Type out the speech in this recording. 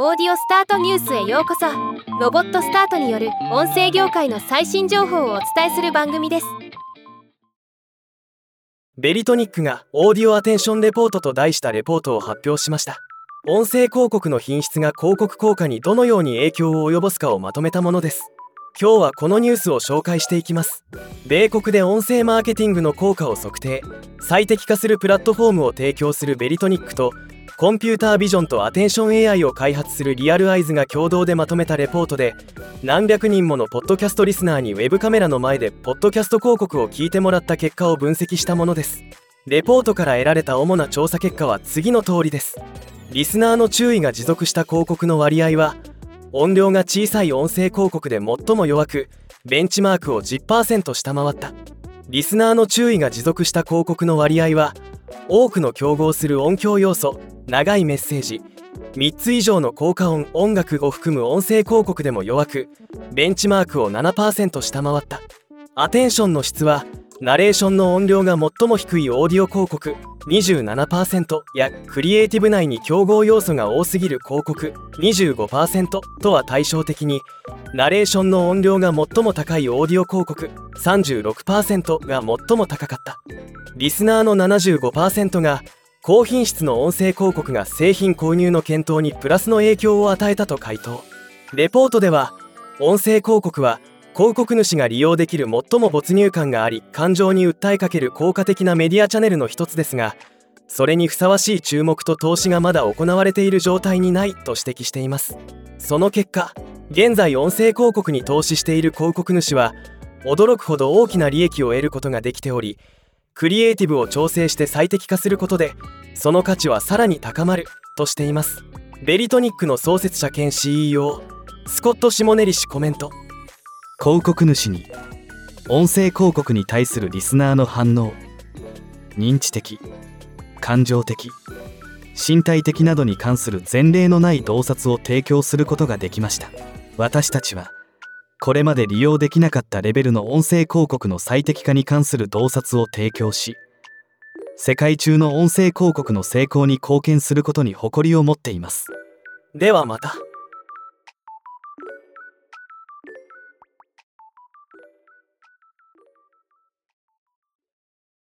オーディオスタートニュースへようこそ。ロボットスタートによる音声業界の最新情報をお伝えする番組です。ベリトニックがオーディオアテンションレポートと題したレポートを発表しました。音声広告の品質が広告効果にどのように影響を及ぼすかをまとめたものです。今日はこのニュースを紹介していきます。米国で音声マーケティングの効果を測定。最適化するプラットフォームを提供するベリトニックとコンピュータービジョンとアテンション AI を開発するリアルアイズが共同でまとめたレポートで何百人ものポッドキャストリスナーにウェブカメラの前でポッドキャスト広告を聞いてもらった結果を分析したものです。レポートから得られた主な調査結果は次の通りです。リスナーの注意が持続した広告の割合は音量が小さい音声広告で最も弱くベンチマークを10%下回った。リスナーの注意が持続した広告の割合は多くの競合する音響要素長いメッセージ3つ以上の効果音音楽を含む音声広告でも弱くベンチマークを7%下回った。アテンションの質はナレーションの音量が最も低いオーディオ広告27%やクリエイティブ内に競合要素が多すぎる広告25%とは対照的にナレーションの音量が最も高いオーディオ広告36%が最も高かった。リスナーの75%が高品質の音声広告が製品購入の検討にプラスの影響を与えたと回答。レポートでは音声広告は広告主が利用できる最も没入感があり感情に訴えかける効果的なメディアチャンネルの一つですがそれにふさわしい注目と投資がまだ行われている状態にないと指摘しています。その結果現在音声広告に投資している広告主は驚くほど大きな利益を得ることができておりクリエイティブを調整して最適化することでその価値はさらに高まるとしています。ベリトニックの創設者兼 CEO スコット・シモネリ氏コメント。広告主に音声広告に対するリスナーの反応認知的感情的身体的などに関する前例のない洞察を提供することができました私たちはこれまで利用できなかったレベルの音声広告の最適化に関する洞察を提供し世界中の音声広告の成功に貢献することに誇りを持っていますではまた。